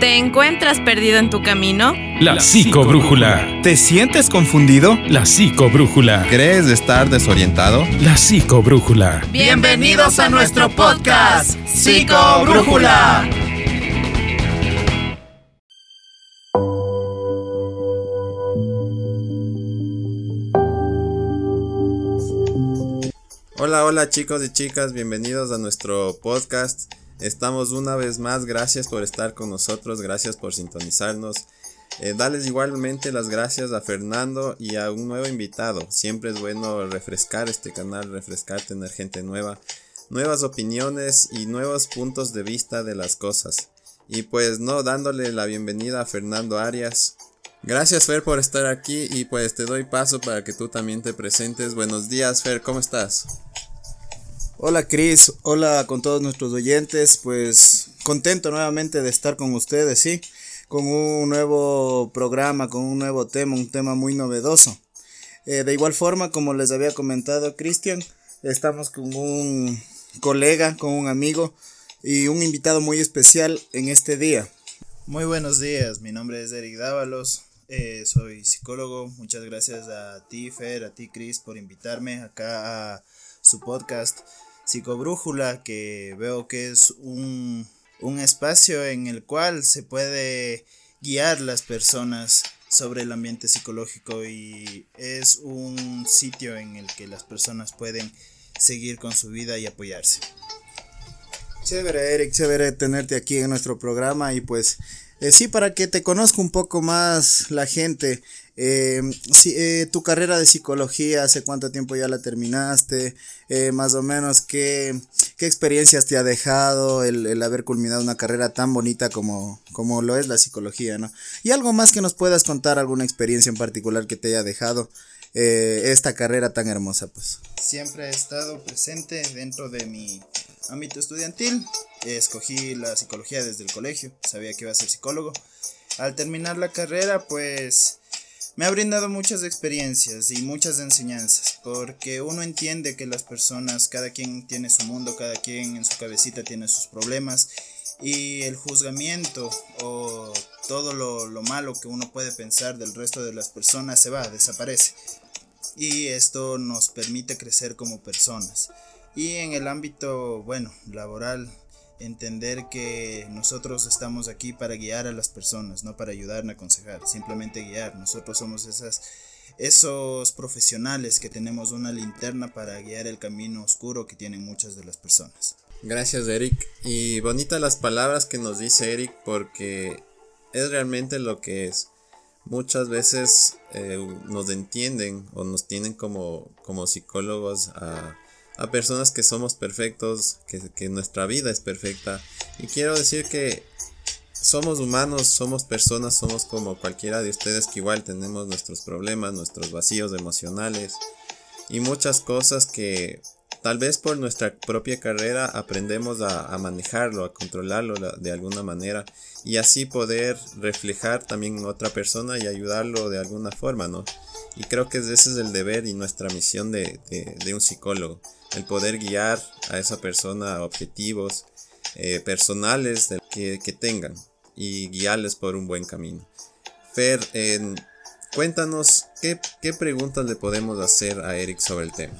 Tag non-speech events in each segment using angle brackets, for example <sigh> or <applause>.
¿Te encuentras perdido en tu camino? La psicobrújula. ¿Te sientes confundido? La psicobrújula. ¿Crees estar desorientado? La psicobrújula. Bienvenidos a nuestro podcast, Psicobrújula. Hola, hola chicos y chicas, bienvenidos a nuestro podcast. Estamos una vez más, gracias por estar con nosotros, gracias por sintonizarnos. Eh, dales igualmente las gracias a Fernando y a un nuevo invitado. Siempre es bueno refrescar este canal, refrescar, tener gente nueva, nuevas opiniones y nuevos puntos de vista de las cosas. Y pues no, dándole la bienvenida a Fernando Arias. Gracias Fer por estar aquí y pues te doy paso para que tú también te presentes. Buenos días Fer, ¿cómo estás? Hola Cris, hola con todos nuestros oyentes, pues contento nuevamente de estar con ustedes, sí, con un nuevo programa, con un nuevo tema, un tema muy novedoso. Eh, de igual forma, como les había comentado Cristian, estamos con un colega, con un amigo y un invitado muy especial en este día. Muy buenos días, mi nombre es Eric Dávalos, eh, soy psicólogo, muchas gracias a ti Fer, a ti Cris por invitarme acá a su podcast psicobrújula, que veo que es un, un espacio en el cual se puede guiar las personas sobre el ambiente psicológico y es un sitio en el que las personas pueden seguir con su vida y apoyarse. Chévere, Eric, chévere tenerte aquí en nuestro programa y pues eh, sí, para que te conozca un poco más la gente. Eh, eh, tu carrera de psicología, ¿hace cuánto tiempo ya la terminaste? Eh, más o menos, ¿qué, ¿qué, experiencias te ha dejado el, el, haber culminado una carrera tan bonita como, como lo es la psicología, ¿no? Y algo más que nos puedas contar, alguna experiencia en particular que te haya dejado eh, esta carrera tan hermosa, pues. Siempre he estado presente dentro de mi ámbito estudiantil. Escogí la psicología desde el colegio, sabía que iba a ser psicólogo. Al terminar la carrera, pues me ha brindado muchas experiencias y muchas enseñanzas, porque uno entiende que las personas, cada quien tiene su mundo, cada quien en su cabecita tiene sus problemas, y el juzgamiento o todo lo, lo malo que uno puede pensar del resto de las personas se va, desaparece. Y esto nos permite crecer como personas. Y en el ámbito, bueno, laboral, entender que nosotros estamos aquí para guiar a las personas, no para ayudar a aconsejar, simplemente guiar. Nosotros somos esas, esos profesionales que tenemos una linterna para guiar el camino oscuro que tienen muchas de las personas. Gracias Eric. Y bonitas las palabras que nos dice Eric porque es realmente lo que es. Muchas veces eh, nos entienden o nos tienen como, como psicólogos a a personas que somos perfectos, que, que, nuestra vida es perfecta. Y quiero decir que somos humanos, somos personas, somos como cualquiera de ustedes que igual tenemos nuestros problemas, nuestros vacíos emocionales y muchas cosas que tal vez por nuestra propia carrera aprendemos a, a manejarlo, a controlarlo de alguna manera y así poder reflejar también en otra persona y ayudarlo de alguna forma, ¿no? Y creo que ese es el deber y nuestra misión de, de, de un psicólogo el poder guiar a esa persona a objetivos eh, personales que, que, tengan y guiarles por un buen camino. Fer, cuéntanos ¿qué, qué preguntas le podemos hacer a Eric sobre el tema.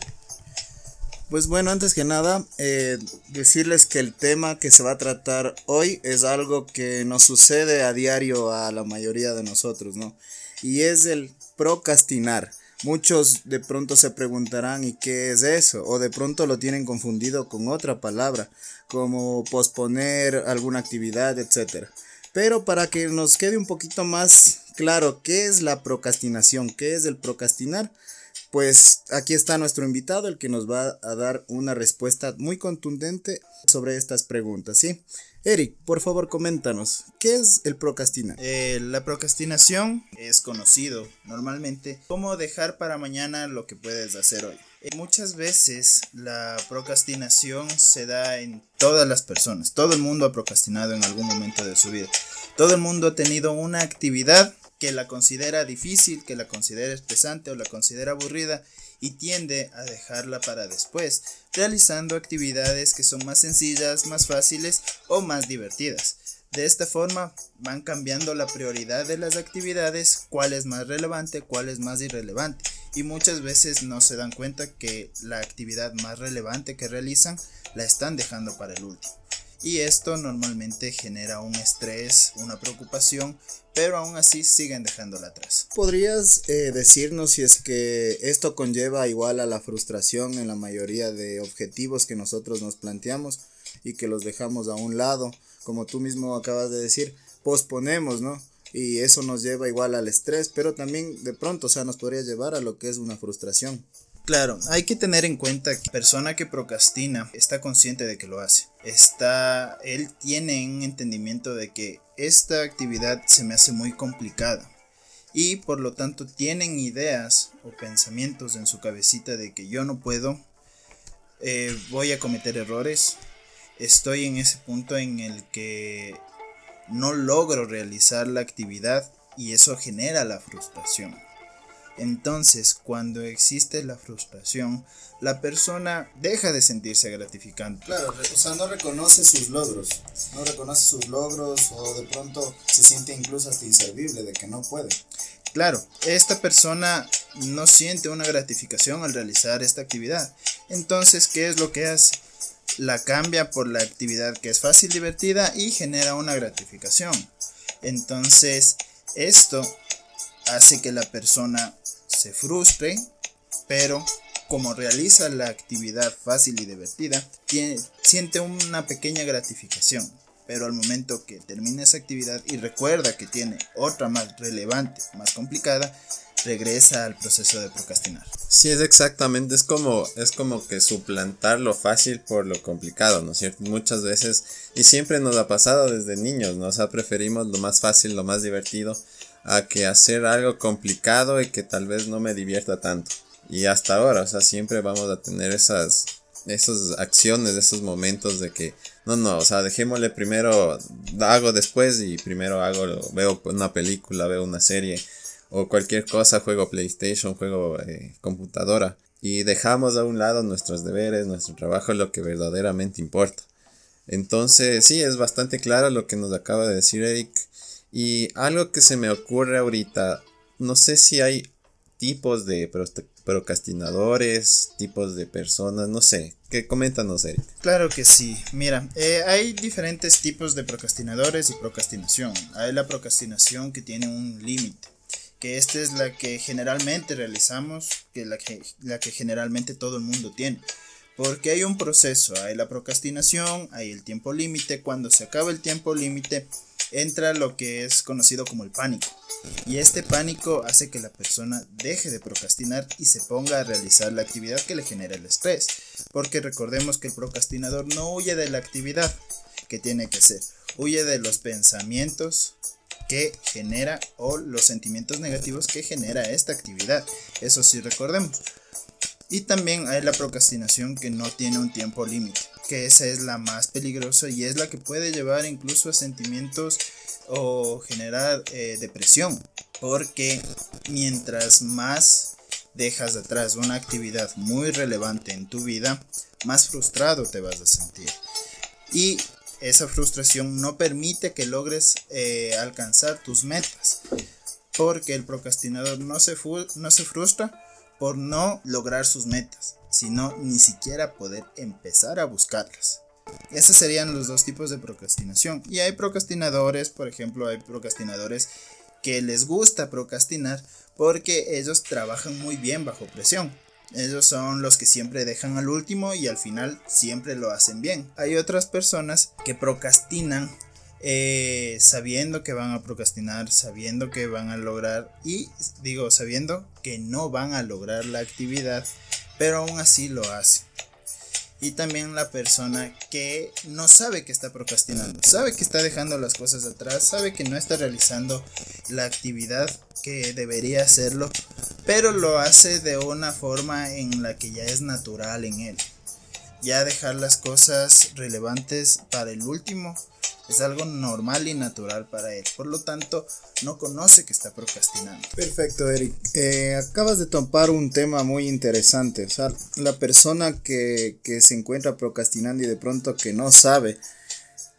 Pues bueno, antes que nada, eh, decirles que el tema que se va a tratar hoy es algo que nos sucede a diario a la mayoría de nosotros, ¿no? Y es el procrastinar. Muchos de pronto se preguntarán ¿y qué es eso? O de pronto lo tienen confundido con otra palabra, como posponer alguna actividad, etc. Pero para que nos quede un poquito más claro qué es la procrastinación, qué es el procrastinar, pues aquí está nuestro invitado, el que nos va a dar una respuesta muy contundente sobre estas preguntas, ¿sí? Eric, por favor, coméntanos, ¿qué es el procrastinar? Eh, la procrastinación es conocido normalmente como dejar para mañana lo que puedes hacer hoy. Eh, muchas veces la procrastinación se da en todas las personas. Todo el mundo ha procrastinado en algún momento de su vida. Todo el mundo ha tenido una actividad que la considera difícil, que la considera estresante o la considera aburrida y tiende a dejarla para después, realizando actividades que son más sencillas, más fáciles o más divertidas. De esta forma van cambiando la prioridad de las actividades, cuál es más relevante, cuál es más irrelevante. Y muchas veces no se dan cuenta que la actividad más relevante que realizan la están dejando para el último. Y esto normalmente genera un estrés, una preocupación, pero aún así siguen dejándola atrás. ¿Podrías eh, decirnos si es que esto conlleva igual a la frustración en la mayoría de objetivos que nosotros nos planteamos y que los dejamos a un lado? Como tú mismo acabas de decir, posponemos, ¿no? Y eso nos lleva igual al estrés, pero también de pronto, o sea, nos podría llevar a lo que es una frustración. Claro, hay que tener en cuenta que la persona que procrastina está consciente de que lo hace. Está, él tiene un entendimiento de que esta actividad se me hace muy complicada y por lo tanto tienen ideas o pensamientos en su cabecita de que yo no puedo, eh, voy a cometer errores, estoy en ese punto en el que no logro realizar la actividad y eso genera la frustración. Entonces, cuando existe la frustración, la persona deja de sentirse gratificante. Claro, o sea, no reconoce sus logros, no reconoce sus logros o de pronto se siente incluso hasta inservible de que no puede. Claro, esta persona no siente una gratificación al realizar esta actividad. Entonces, ¿qué es lo que hace? La cambia por la actividad que es fácil, divertida y genera una gratificación. Entonces, esto hace que la persona se frustre, pero como realiza la actividad fácil y divertida, siente una pequeña gratificación. Pero al momento que termina esa actividad y recuerda que tiene otra más relevante, más complicada, regresa al proceso de procrastinar. Sí, es exactamente, es como, es como que suplantar lo fácil por lo complicado, ¿no es cierto? Muchas veces, y siempre nos ha pasado desde niños, ¿no? O sea, preferimos lo más fácil, lo más divertido, a que hacer algo complicado y que tal vez no me divierta tanto. Y hasta ahora, o sea, siempre vamos a tener esas, esas acciones, esos momentos de que, no, no, o sea, dejémosle primero, hago después y primero hago, veo una película, veo una serie o cualquier cosa, juego PlayStation, juego eh, computadora. Y dejamos a un lado nuestros deberes, nuestro trabajo, lo que verdaderamente importa. Entonces, sí, es bastante claro lo que nos acaba de decir Eric y algo que se me ocurre ahorita, no sé si hay tipos de procrastinadores, tipos de personas, no sé. ¿Qué coméntanos, Eric? Claro que sí. Mira, eh, hay diferentes tipos de procrastinadores y procrastinación. Hay la procrastinación que tiene un límite, que esta es la que generalmente realizamos, que la que la que generalmente todo el mundo tiene. Porque hay un proceso, hay la procrastinación, hay el tiempo límite, cuando se acaba el tiempo límite, entra lo que es conocido como el pánico. Y este pánico hace que la persona deje de procrastinar y se ponga a realizar la actividad que le genera el estrés. Porque recordemos que el procrastinador no huye de la actividad que tiene que hacer, huye de los pensamientos que genera o los sentimientos negativos que genera esta actividad. Eso sí recordemos. Y también hay la procrastinación que no tiene un tiempo límite que esa es la más peligrosa y es la que puede llevar incluso a sentimientos o generar eh, depresión. Porque mientras más dejas de atrás una actividad muy relevante en tu vida, más frustrado te vas a sentir. Y esa frustración no permite que logres eh, alcanzar tus metas. Porque el procrastinador no se, no se frustra por no lograr sus metas, sino ni siquiera poder empezar a buscarlas. Esos serían los dos tipos de procrastinación. Y hay procrastinadores, por ejemplo, hay procrastinadores que les gusta procrastinar porque ellos trabajan muy bien bajo presión. Ellos son los que siempre dejan al último y al final siempre lo hacen bien. Hay otras personas que procrastinan eh, sabiendo que van a procrastinar, sabiendo que van a lograr y digo, sabiendo que no van a lograr la actividad, pero aún así lo hace. Y también la persona que no sabe que está procrastinando, sabe que está dejando las cosas atrás, sabe que no está realizando la actividad que debería hacerlo, pero lo hace de una forma en la que ya es natural en él. Ya dejar las cosas relevantes para el último es algo normal y natural para él. Por lo tanto, no conoce que está procrastinando. Perfecto, Eric. Eh, acabas de topar un tema muy interesante. O sea, la persona que, que se encuentra procrastinando y de pronto que no sabe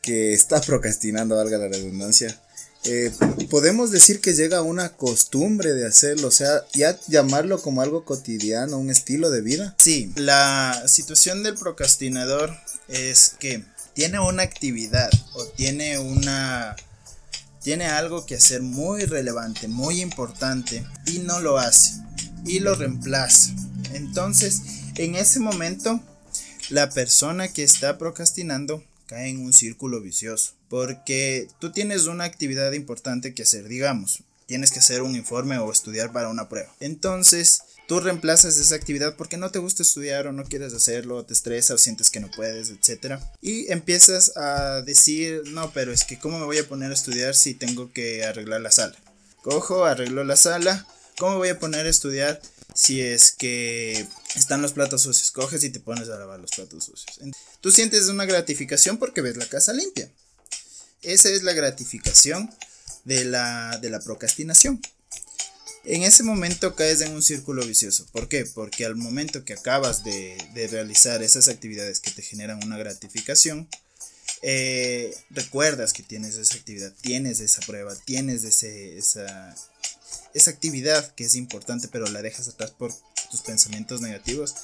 que está procrastinando, valga la redundancia, eh, podemos decir que llega a una costumbre de hacerlo, o sea, ya llamarlo como algo cotidiano, un estilo de vida. Sí, la situación del procrastinador es que tiene una actividad o tiene una tiene algo que hacer muy relevante, muy importante y no lo hace y lo reemplaza. Entonces, en ese momento la persona que está procrastinando cae en un círculo vicioso. Porque tú tienes una actividad importante que hacer, digamos, tienes que hacer un informe o estudiar para una prueba. Entonces, tú reemplazas esa actividad porque no te gusta estudiar o no quieres hacerlo, te estresa o sientes que no puedes, etc. Y empiezas a decir, no, pero es que ¿cómo me voy a poner a estudiar si tengo que arreglar la sala? Cojo, arreglo la sala, ¿cómo voy a poner a estudiar si es que están los platos sucios? Coges y te pones a lavar los platos sucios. Tú sientes una gratificación porque ves la casa limpia. Esa es la gratificación de la, de la procrastinación. En ese momento caes en un círculo vicioso. ¿Por qué? Porque al momento que acabas de, realizar esas actividades que te generan una gratificación, eh, recuerdas que tienes esa actividad, tienes esa prueba, tienes ese, esa, esa actividad que es importante, pero la dejas atrás por tus pensamientos negativos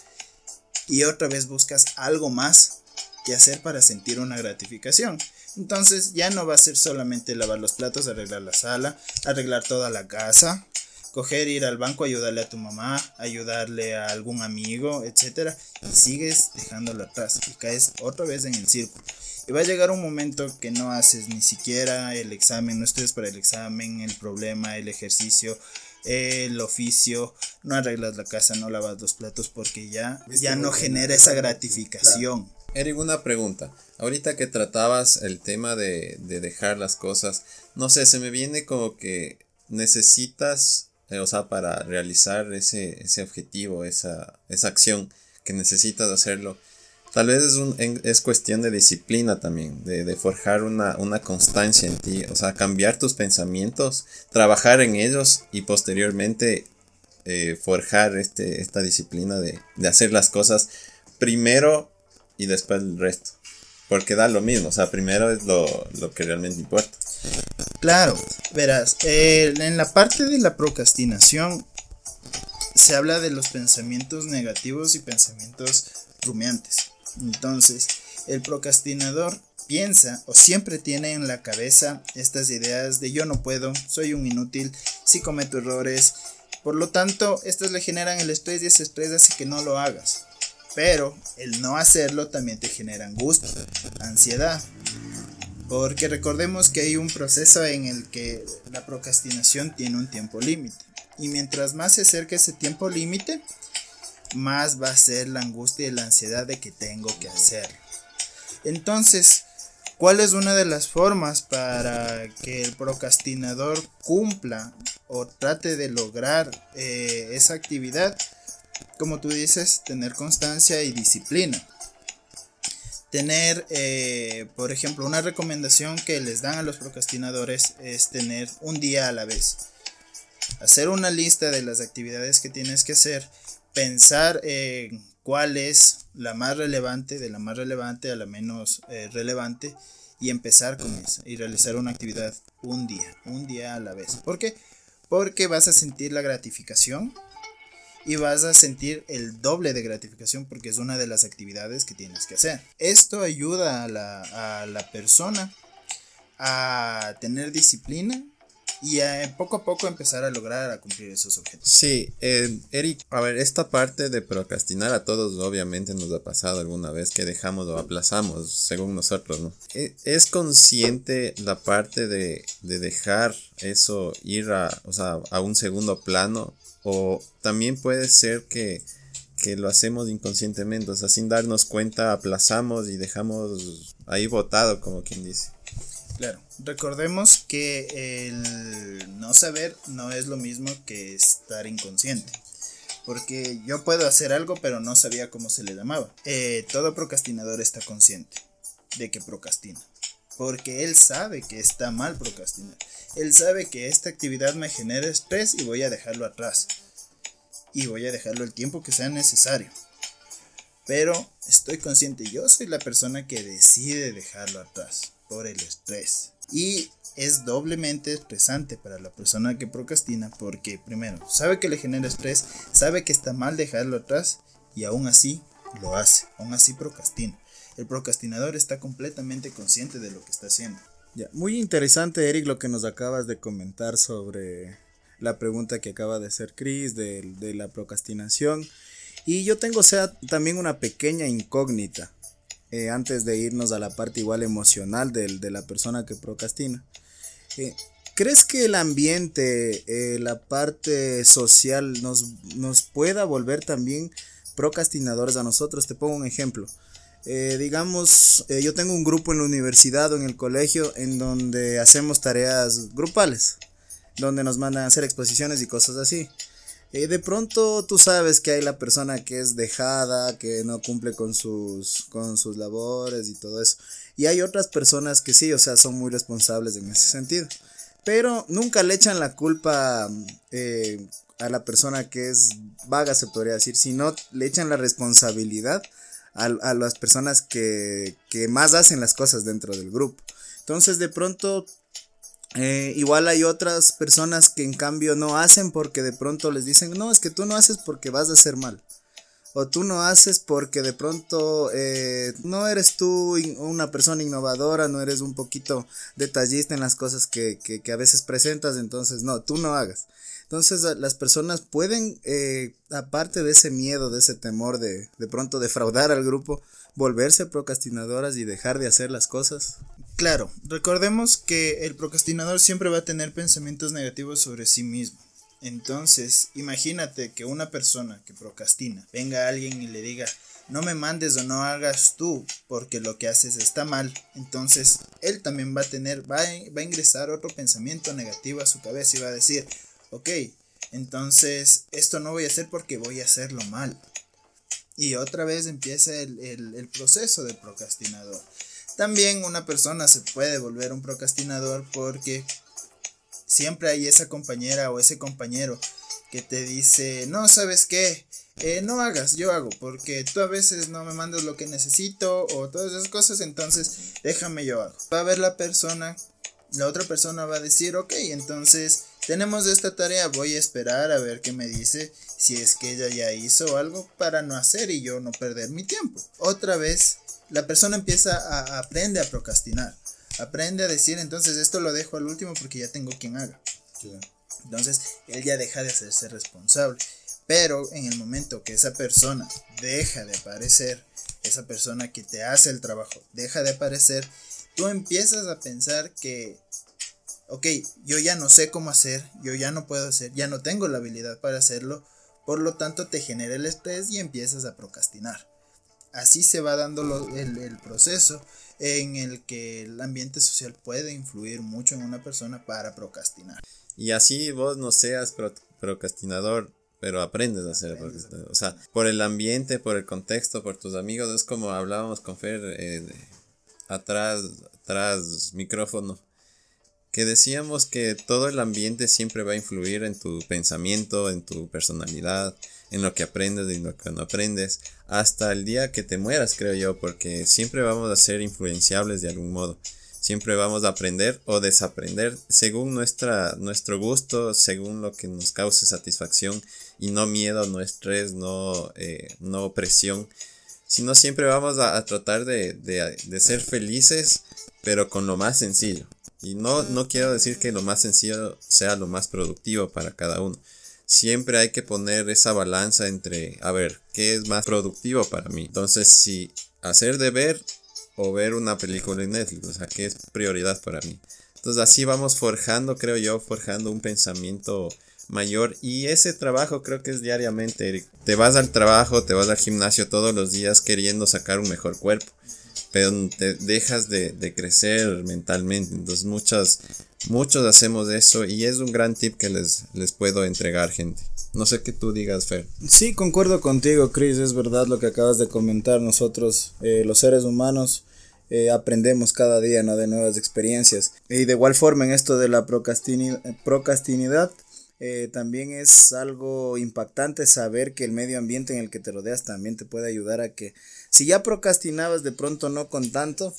y otra vez buscas algo más que hacer para sentir una gratificación. Entonces ya no va a ser solamente lavar los platos, arreglar la sala, arreglar toda la casa, coger, ir al banco, ayudarle a tu mamá, ayudarle a algún amigo, etc. Y sigues dejándolo atrás y caes otra vez en el círculo. Y va a llegar un momento que no haces ni siquiera el examen, no estudias para el examen, el problema, el ejercicio, el oficio, no arreglas la casa, no lavas los platos porque ya, ya no genera esa gratificación. Eric, una pregunta. Ahorita que tratabas el tema de, dejar las cosas, no sé, se me viene como que necesitas, o sea, para realizar ese, ese objetivo, esa, esa acción que necesitas hacerlo, tal vez es, un, es cuestión de disciplina también, de, forjar una, una, constancia en ti, o sea, cambiar tus pensamientos, trabajar en ellos y posteriormente eh, forjar este, esta disciplina de, de hacer las cosas primero y después el resto. Porque da lo mismo, o sea, primero es lo, que realmente importa. Claro, verás, eh, en la parte de la procrastinación se habla de los pensamientos negativos y pensamientos rumiantes. Entonces, el procrastinador piensa o siempre tiene en la cabeza estas ideas de yo no puedo, soy un inútil, si cometo errores. Por lo tanto, estas le generan el estrés y ese estrés hace que no lo hagas. Pero el no hacerlo también te genera angustia, ansiedad. Porque recordemos que hay un proceso en el que la procrastinación tiene un tiempo límite. Y mientras más se acerque ese tiempo límite, más va a ser la angustia y la ansiedad de que tengo que hacerlo. Entonces, ¿cuál es una de las formas para que el procrastinador cumpla o trate de lograr eh, esa actividad? como tú dices, tener constancia y disciplina. Tener, eh, por ejemplo, una recomendación que les dan a los procrastinadores es tener un día a la vez. Hacer una lista de las actividades que tienes que hacer, pensar en cuál es la más relevante, de la más relevante a la menos eh, relevante, y empezar con eso y realizar una actividad un día, un día a la vez. ¿Por qué? Porque vas a sentir la gratificación y vas a sentir el doble de gratificación porque es una de las actividades que tienes que hacer. Esto ayuda a la, a la persona a tener disciplina y a, poco a poco empezar a lograr a cumplir esos objetivos. Sí, eh, Eric, a ver, esta parte de procrastinar a todos obviamente nos ha pasado alguna vez que dejamos o aplazamos, según nosotros, ¿no? E, ¿Es consciente la parte de, de dejar eso ir a, o sea, a un segundo plano o también puede ser que, lo hacemos inconscientemente, o sea, sin darnos cuenta aplazamos y dejamos ahí botado, como quien dice. Claro, recordemos que el no saber no es lo mismo que estar inconsciente. Porque yo puedo hacer algo pero no sabía cómo se le llamaba. Eh, todo procrastinador está consciente de que procrastina. Porque él sabe que está mal procrastinar. Él sabe que esta actividad me genera estrés y voy a dejarlo atrás. Y voy a dejarlo el tiempo que sea necesario. Pero estoy consciente, yo soy la persona que decide dejarlo atrás. por el estrés. Y es doblemente estresante para la persona que procrastina porque primero sabe que le genera estrés, sabe que está mal dejarlo atrás y aún así lo hace, aún así procrastina. El procrastinador está completamente consciente de lo que está haciendo. Ya, muy interesante, Eric, lo que nos acabas de comentar sobre la pregunta que acaba de hacer Chris de, la procrastinación. Y yo tengo, también una pequeña incógnita eh, antes de irnos a la parte igual emocional de, de la persona que procrastina. Eh, ¿Crees que el ambiente, eh, la parte social nos, nos pueda volver también procrastinadores a nosotros? Te pongo un ejemplo. Digamos, yo tengo un grupo en la universidad o en el colegio en donde hacemos tareas grupales, donde nos mandan a hacer exposiciones y cosas así. Eh, de pronto tú sabes que hay la persona que es dejada, que no cumple con sus, con sus labores y todo eso. Y hay otras personas que sí, o sea, son muy responsables en ese sentido. Pero nunca le echan la culpa eh, a la persona que es vaga, se podría decir, sino le echan la responsabilidad a, a las personas que, que más hacen las cosas dentro del grupo. Entonces de pronto eh, igual hay otras personas que en cambio no hacen porque de pronto les dicen, no, es que tú no haces porque vas a hacer mal. O tú no haces porque de pronto eh, no eres tú una persona innovadora, no eres un poquito detallista en las cosas que, que, a veces presentas, entonces no, tú no hagas. Entonces las personas pueden, eh, aparte de ese miedo, de ese temor de de pronto defraudar al grupo, volverse procrastinadoras y dejar de hacer las cosas. Claro, recordemos que el procrastinador siempre va a tener pensamientos negativos sobre sí mismo. Entonces, imagínate que una persona que procrastina venga a alguien y le diga, no me mandes o no hagas tú porque lo que haces está mal. Entonces, él también va a tener, va va a ingresar otro pensamiento negativo a su cabeza y va a decir, ok, entonces esto no voy a hacer porque voy a hacerlo mal. Y otra vez empieza el, el proceso del procrastinador. También una persona se puede volver un procrastinador porque siempre hay esa compañera o ese compañero que te dice, no, ¿sabes qué? Eh, no hagas, yo hago, porque tú a veces no me mandas lo que necesito o todas esas cosas, entonces déjame yo hago. Va a ver la persona, la otra persona va a decir, ok, entonces tenemos esta tarea, voy a esperar a ver qué me dice, si es que ella ya hizo algo para no hacer y yo no perder mi tiempo. Otra vez la persona empieza a, aprende a procrastinar. Aprende a decir, entonces esto lo dejo al último porque ya tengo quien haga. Entonces, él ya deja de hacerse responsable. Pero en el momento que esa persona deja de aparecer, esa persona que te hace el trabajo deja de aparecer, tú empiezas a pensar que, ok, yo ya no sé cómo hacer, yo ya no puedo hacer, ya no tengo la habilidad para hacerlo, por lo tanto te genera el estrés y empiezas a procrastinar. Así se va dando el, proceso en el que el ambiente social puede influir mucho en una persona para procrastinar. Y así vos no seas procrastinador, pero aprendes a ser procrastinador. O sea, por el ambiente, por el contexto, por tus amigos, es como hablábamos con Fer eh, atrás, atrás micrófono, que decíamos que todo el ambiente siempre va a influir en tu pensamiento, en tu personalidad, en lo que aprendes y en lo que no aprendes, hasta el día que te mueras, creo yo, porque siempre vamos a ser influenciables de algún modo. Siempre vamos a aprender o desaprender según nuestra, nuestro gusto, según lo que nos cause satisfacción y no miedo, no estrés, no, eh, no presión, sino siempre vamos a, tratar de, de, ser felices, pero con lo más sencillo. Y no, no quiero decir que lo más sencillo sea lo más productivo para cada uno, siempre hay que poner esa balanza entre, a ver, ¿qué es más productivo para mí? Entonces, si hacer de ver o ver una película en Netflix, o sea, ¿qué es prioridad para mí? Entonces, así vamos forjando, creo yo, forjando un pensamiento mayor y ese trabajo creo que es diariamente, Te vas al trabajo, te vas al gimnasio todos los días queriendo sacar un mejor cuerpo pero te dejas de, crecer mentalmente. Entonces muchas, muchos hacemos eso y es un gran tip que les, les puedo entregar, gente. No sé qué tú digas, Fer. Sí, concuerdo contigo, Chris. Es verdad lo que acabas de comentar. Nosotros, eh, los seres humanos, eh, aprendemos cada día ¿no? de nuevas experiencias. Y de igual forma, en esto de la procrastinidad, eh, también es algo impactante saber que el medio ambiente en el que te rodeas también te puede ayudar a que si ya procrastinabas de pronto no con tanto,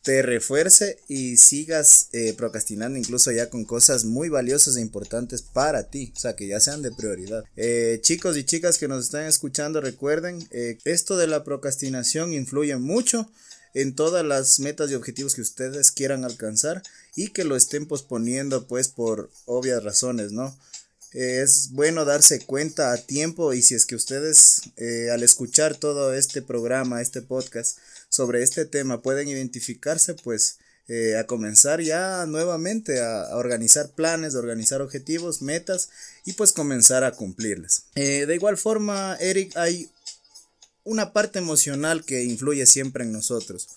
te refuerce y sigas eh, procrastinando incluso ya con cosas muy valiosas e importantes para ti, o sea, que ya sean de prioridad. Eh, chicos y chicas que nos están escuchando, recuerden, eh, esto de la procrastinación influye mucho en todas las metas y objetivos que ustedes quieran alcanzar y que lo estén posponiendo pues por obvias razones, ¿no? Es bueno darse cuenta a tiempo y si es que ustedes al escuchar todo este programa, este podcast, sobre este tema pueden identificarse, pues eh, a comenzar ya nuevamente a, organizar planes, a organizar objetivos, metas y pues comenzar a cumplirles. Eh, de igual forma, Eric, hay una parte emocional que influye siempre en nosotros.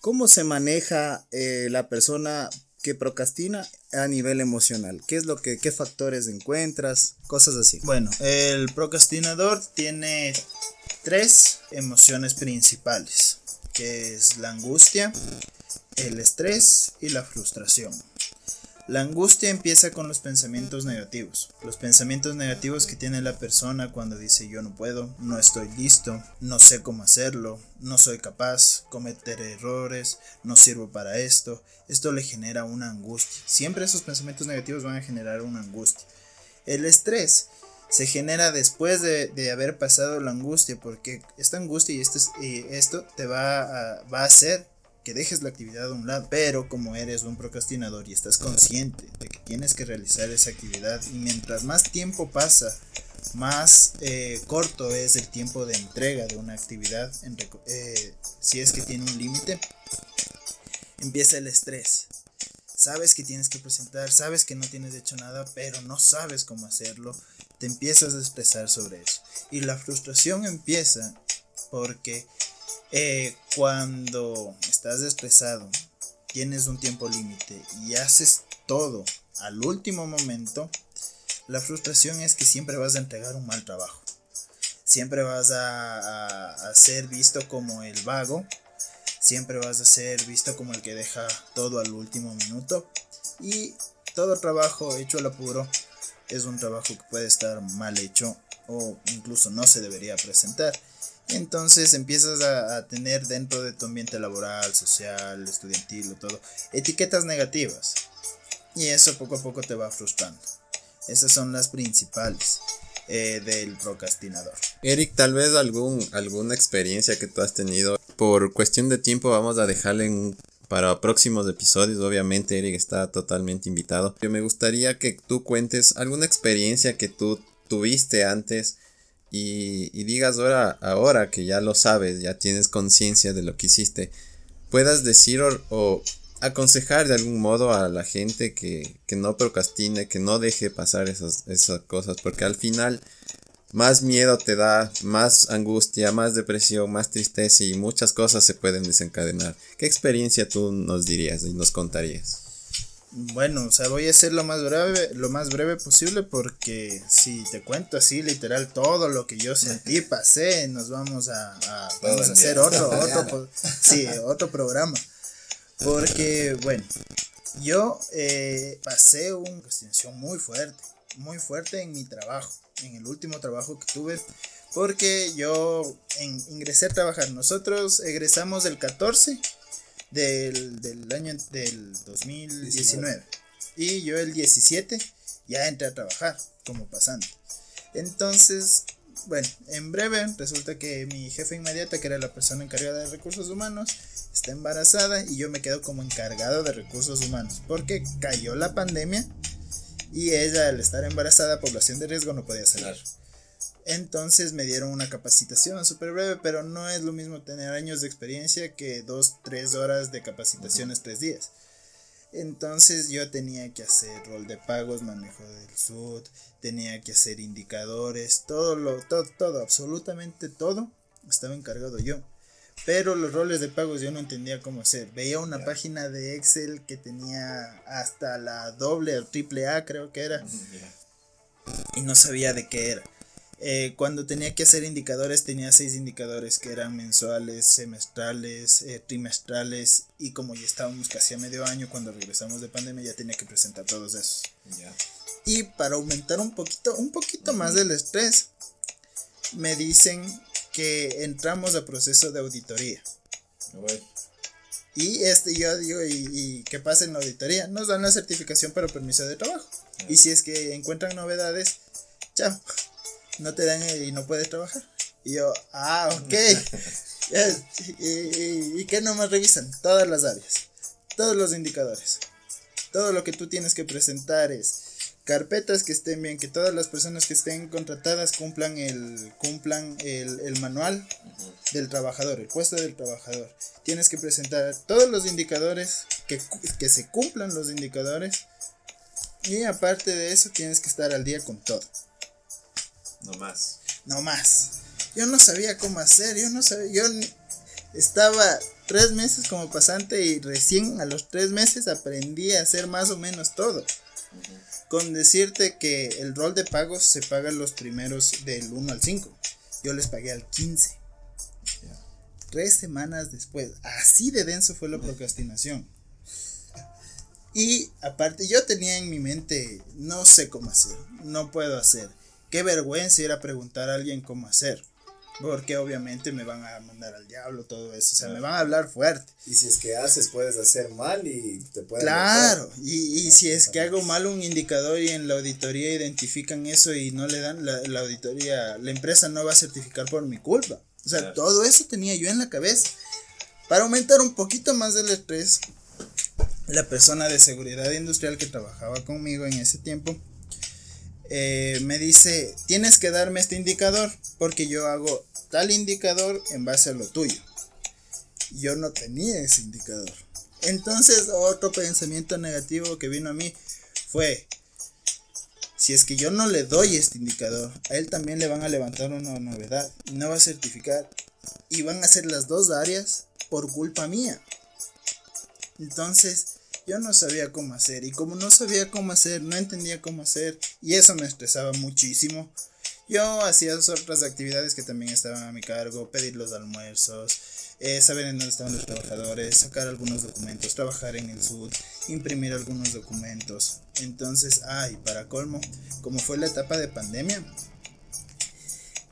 ¿Cómo se maneja eh, la persona que procrastina a nivel emocional? ¿Qué es lo que, qué factores encuentras? Cosas así. Bueno, el procrastinador tiene tres emociones principales que es la angustia, el estrés y la frustración. La angustia empieza con los pensamientos negativos. Los pensamientos negativos que tiene la persona cuando dice yo no puedo, no estoy listo, no sé cómo hacerlo, no soy capaz, cometeré errores, no sirvo para esto. Esto le genera una angustia. Siempre esos pensamientos negativos van a generar una angustia. El estrés se genera después de, haber pasado la angustia, porque esta angustia y esto, esto te va a, va a hacer que dejes la actividad a un lado, pero como eres un procrastinador y estás consciente de que tienes que realizar esa actividad y mientras más tiempo pasa, más eh, corto es el tiempo de entrega de una actividad, eh, si es que tiene un límite, empieza el estrés. Sabes que tienes que presentar, sabes que no tienes hecho nada, pero no sabes cómo hacerlo te empiezas a estresar sobre eso. Y la frustración empieza porque eh, cuando estás estresado, tienes un tiempo límite y haces todo al último momento, la frustración es que siempre vas a entregar un mal trabajo. Siempre vas a, a ser visto como el vago, siempre vas a ser visto como el que deja todo al último minuto y todo trabajo hecho al apuro es un trabajo que puede estar mal hecho o incluso no se debería presentar. Entonces empiezas a, tener dentro de tu ambiente laboral, social, estudiantil todo, etiquetas negativas. Y eso poco a poco te va frustrando. Esas son las principales eh, del procrastinador. Eric, tal vez algún, alguna experiencia que tú has tenido. Por cuestión de tiempo vamos a dejarle en para próximos episodios. Obviamente Eric está totalmente invitado. Yo me gustaría que tú cuentes alguna experiencia que tú tuviste antes y, digas ahora, ahora que ya lo sabes, ya tienes conciencia de lo que hiciste, puedas decir o, aconsejar de algún modo a la gente que, que no procrastine, que no deje pasar esas, esas cosas, porque al final más miedo te da, más angustia, más depresión, más tristeza y muchas cosas se pueden desencadenar. ¿Qué experiencia tú nos dirías y nos contarías? Bueno, o sea, voy a ser lo más breve, lo más breve posible porque si te cuento así literal todo lo que yo sentí, <laughs> pasé, nos vamos a, vamos a hacer otro, otro, <laughs> sí, otro programa. Porque, bueno, yo eh, pasé una cuestión muy fuerte, muy fuerte en mi trabajo en el último trabajo que tuve, porque yo ingresé a trabajar. Nosotros egresamos el 14 del, del año del 2019 y yo el 17 ya entré a trabajar como pasante. Entonces, bueno, en breve resulta que mi jefe inmediata, que era la persona encargada de recursos humanos, está embarazada y yo me quedo como encargado de recursos humanos porque cayó la pandemia y ella, al estar embarazada, población de riesgo, no podía salir. Entonces me dieron una capacitación súper breve, pero no es lo mismo tener años de experiencia que dos, tres horas de capacitaciones, tres días. Entonces yo tenía que hacer rol de pagos, manejo del SUD, tenía que hacer indicadores, todo lo, todo, todo, absolutamente todo estaba encargado yo. Pero los roles de pagos yo no entendía cómo hacer. Veía una página de Excel que tenía hasta la doble o triple A, creo que era. Y no sabía de qué era. Eh, cuando tenía que hacer indicadores, tenía seis indicadores que eran mensuales, semestrales, eh, trimestrales. Y como ya estábamos casi a medio año cuando regresamos de pandemia, ya tenía que presentar todos esos. Y para aumentar un poquito, un poquito más del estrés, me dicen que entramos a proceso de auditoría. Y este, yo digo, y, y qué pasa en la auditoría? Nos dan la certificación para permiso de trabajo. Y si es que encuentran novedades, chao, no te dan y no puedes trabajar. Y yo, ah, ok. <laughs> y, y, ¿Y qué nomás revisan? Todas las áreas, todos los indicadores. Todo lo que tú tienes que presentar es carpetas que estén bien, que todas las personas que estén contratadas cumplan el, cumplan el, el manual del trabajador, el puesto del trabajador. Tienes que presentar todos los indicadores, que, que se cumplan los indicadores. Y aparte de eso, tienes que estar al día con todo. No más. No más. Yo no sabía cómo hacer, yo no sabía, yo estaba tres meses como pasante y recién a los tres meses aprendí a hacer más o menos todo. Con decirte que el rol de pagos se paga los primeros del 1 al 5. Yo les pagué al 15. Tres semanas después. Así de denso fue la procrastinación. Y aparte, yo tenía en mi mente, no sé cómo hacer, no puedo hacer. Qué vergüenza ir a preguntar a alguien cómo hacer. Porque obviamente me van a mandar al diablo todo eso. O sea, me van a hablar fuerte. Y si es que haces, puedes hacer mal y te pueden. Claro. Y, y si es que hago mal un indicador y en la auditoría identifican eso y no le dan, la, la auditoría, la empresa no va a certificar por mi culpa. O sea, claro. todo eso tenía yo en la cabeza. Para aumentar un poquito más del estrés, la persona de seguridad industrial que trabajaba conmigo en ese tiempo eh, me dice, tienes que darme este indicador porque yo hago tal indicador en base a lo tuyo. Yo no tenía ese indicador. Entonces otro pensamiento negativo que vino a mí fue, si es que yo no le doy este indicador, a él también le van a levantar una novedad no va a certificar. Y van a ser las dos áreas por culpa mía. Entonces, yo no sabía cómo hacer. Y como no sabía cómo hacer, no entendía cómo hacer. Y eso me estresaba muchísimo. Yo hacía otras actividades que también estaban a mi cargo. Pedir los almuerzos. Eh, saber en dónde estaban los trabajadores. Sacar algunos documentos. Trabajar en el SUD. Imprimir algunos documentos. Entonces, ay, para colmo. Como fue la etapa de pandemia.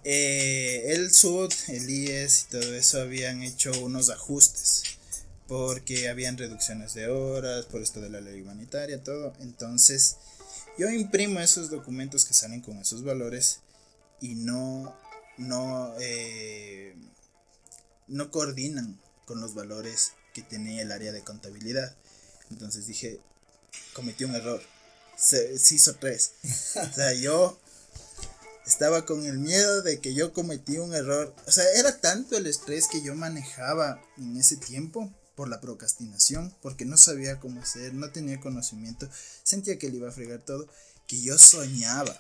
Eh, el SUD, el IES y todo eso habían hecho unos ajustes porque habían reducciones de horas, por esto de la ley humanitaria, todo. Entonces, yo imprimo esos documentos que salen con esos valores y no, no, eh, no coordinan con los valores que tenía el área de contabilidad. Entonces dije, cometí un error. Se, se hizo tres. <laughs> o sea, yo estaba con el miedo de que yo cometí un error. O sea, era tanto el estrés que yo manejaba en ese tiempo por la procrastinación, porque no sabía cómo hacer, no tenía conocimiento, sentía que le iba a fregar todo, que yo soñaba.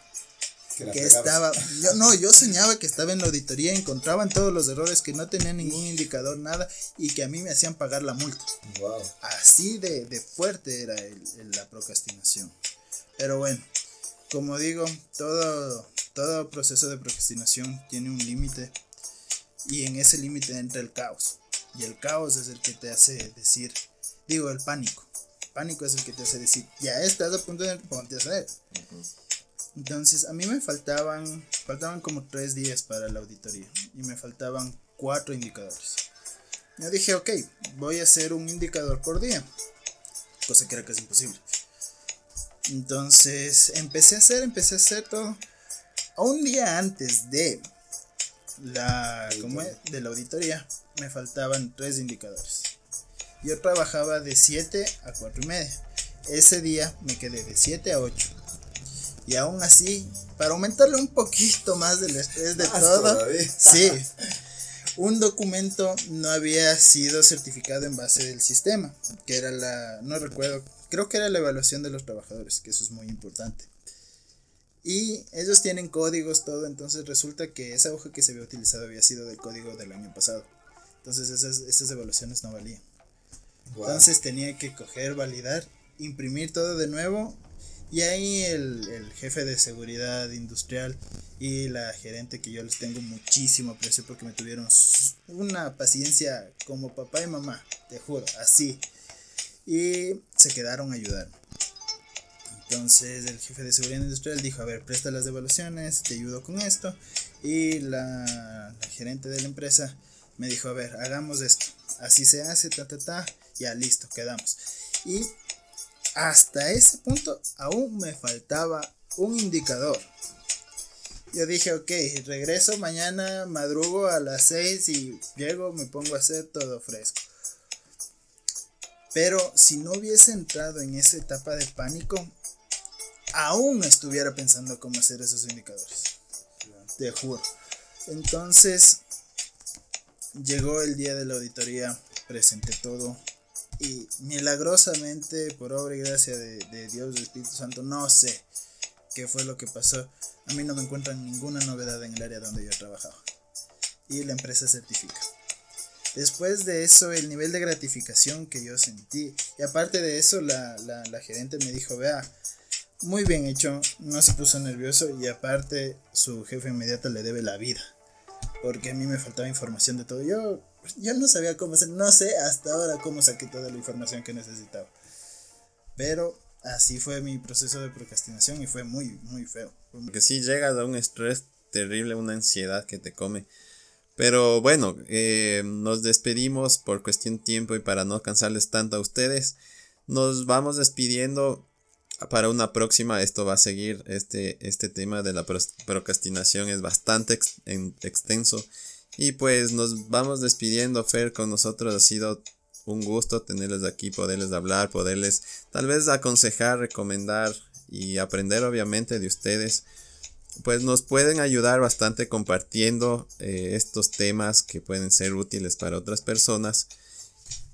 Que, que estaba, yo no, yo <laughs> soñaba que estaba en la auditoría, encontraban todos los errores, que no tenía ningún indicador, nada, y que a mí me hacían pagar la multa. Wow. Así de, de fuerte era el, el, la procrastinación. Pero bueno, como digo, todo, todo proceso de procrastinación tiene un límite, y en ese límite entra el caos. Y el caos es el que te hace decir, digo, el pánico. Pánico es el que te hace decir, ya estás a punto de ponte a hacer. Entonces, a mí me faltaban, faltaban como tres días para la auditoría y me faltaban cuatro indicadores. Yo dije, ok, voy a hacer un indicador por día, cosa que era casi imposible. Entonces, empecé a hacer, empecé a hacer todo. Un día antes de la, ¿cómo es? de la auditoría, me faltaban tres indicadores. Yo trabajaba de 7 a 4 y media. Ese día me quedé de 7 a 8. Y aún así, para aumentarle un poquito más del estrés de más todo, todavía. sí, <laughs> un documento no había sido certificado en base del sistema, que era la, no recuerdo, creo que era la evaluación de los trabajadores, que eso es muy importante. Y ellos tienen códigos, todo, entonces resulta que esa hoja que se había utilizado había sido del código del año pasado. Entonces esas, esas evaluaciones no valían. Wow. Entonces tenía que coger, validar, imprimir todo de nuevo. Y ahí el, el, jefe de seguridad industrial y la gerente que yo les tengo muchísimo aprecio porque me tuvieron una paciencia como papá y mamá, te juro, así. Y se quedaron a ayudarme. Entonces el jefe de seguridad industrial dijo, a ver, presta las devaluaciones, te ayudo con esto. Y la, la gerente de la empresa me dijo, a ver, hagamos esto. Así se hace, ta, ta, ta. ya listo, quedamos. Y hasta ese punto aún me faltaba un indicador. Yo dije, ok, regreso mañana, madrugo a las 6 y llego, me pongo a hacer todo fresco. Pero si no hubiese entrado en esa etapa de pánico, aún estuviera pensando cómo hacer esos indicadores. Te juro. Entonces, llegó el día de la auditoría, presenté todo y milagrosamente, por obra y gracia de, Dios, del Espíritu Santo, no sé qué fue lo que pasó. A mí no me encuentran ninguna novedad en el área donde yo he trabajado. Y la empresa certifica. Después de eso, el nivel de gratificación que yo sentí. Y aparte de eso, la, la, la gerente me dijo, vea, muy bien hecho, no se puso nervioso y aparte su jefe inmediato le debe la vida. Porque a mí me faltaba información de todo. Yo, yo no sabía cómo hacer, no sé hasta ahora cómo saqué toda la información que necesitaba. Pero así fue mi proceso de procrastinación y fue muy, muy feo. Porque si llegas a un estrés terrible, una ansiedad que te come. Pero bueno, eh, nos despedimos por cuestión de tiempo y para no cansarles tanto a ustedes. Nos vamos despidiendo para una próxima. Esto va a seguir. Este, este tema de la procrastinación es bastante extenso. Y pues nos vamos despidiendo. Fer, con nosotros ha sido un gusto tenerles aquí, poderles hablar, poderles tal vez aconsejar, recomendar y aprender obviamente de ustedes. Pues nos pueden ayudar bastante compartiendo eh, estos temas que pueden ser útiles para otras personas.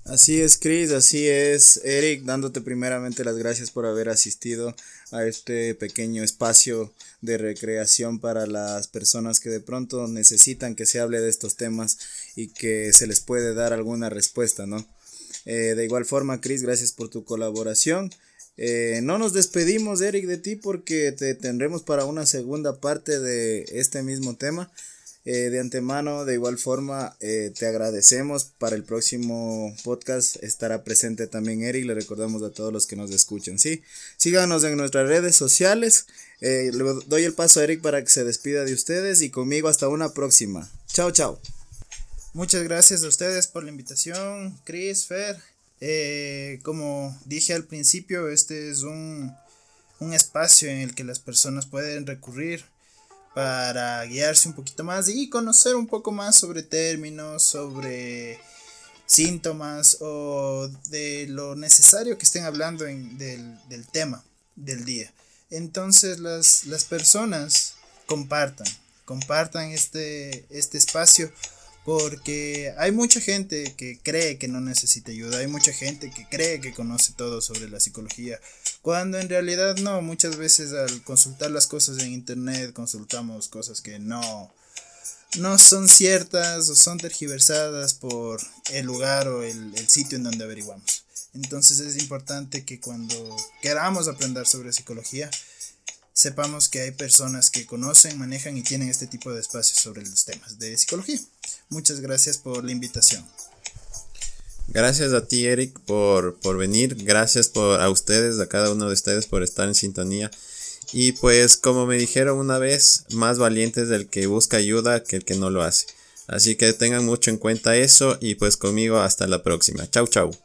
Así es, Chris, así es, Eric, dándote primeramente las gracias por haber asistido a este pequeño espacio de recreación para las personas que de pronto necesitan que se hable de estos temas y que se les puede dar alguna respuesta, ¿no? Eh, de igual forma, Chris, gracias por tu colaboración. Eh, no nos despedimos, Eric, de ti porque te tendremos para una segunda parte de este mismo tema. Eh, de antemano, de igual forma, te agradecemos. Para el próximo podcast estará presente también Eric. Le recordamos a todos los que nos escuchen. ¿sí? Síganos en nuestras redes sociales. le doy el paso a Eric para que se despida de ustedes y conmigo hasta una próxima. Chao, chao. Muchas gracias a ustedes por la invitación, Chris, Fer. Eh, como dije al principio, este es un, un espacio en el que las personas pueden recurrir para guiarse un poquito más y conocer un poco más sobre términos, sobre síntomas o de lo necesario que estén hablando del, del, tema del día. Entonces las, las personas compartan, compartan este, este espacio porque hay mucha gente que cree que no necesita ayuda, hay mucha gente que cree que conoce todo sobre la psicología, cuando en realidad no, muchas veces al consultar las cosas en internet consultamos cosas que no, no son ciertas o son tergiversadas por el lugar o el, el sitio en donde averiguamos. Entonces es importante que cuando queramos aprender sobre psicología, sepamos que hay personas que conocen, manejan y tienen este tipo de espacios sobre los temas de psicología. Muchas gracias por la invitación. Gracias a ti, Eric, por, por venir. Gracias por, a ustedes, a cada uno de ustedes por estar en sintonía. Y pues, como me dijeron una vez, más valiente es el que busca ayuda que el que no lo hace. Así que tengan mucho en cuenta eso y pues conmigo hasta la próxima. Chau, chau.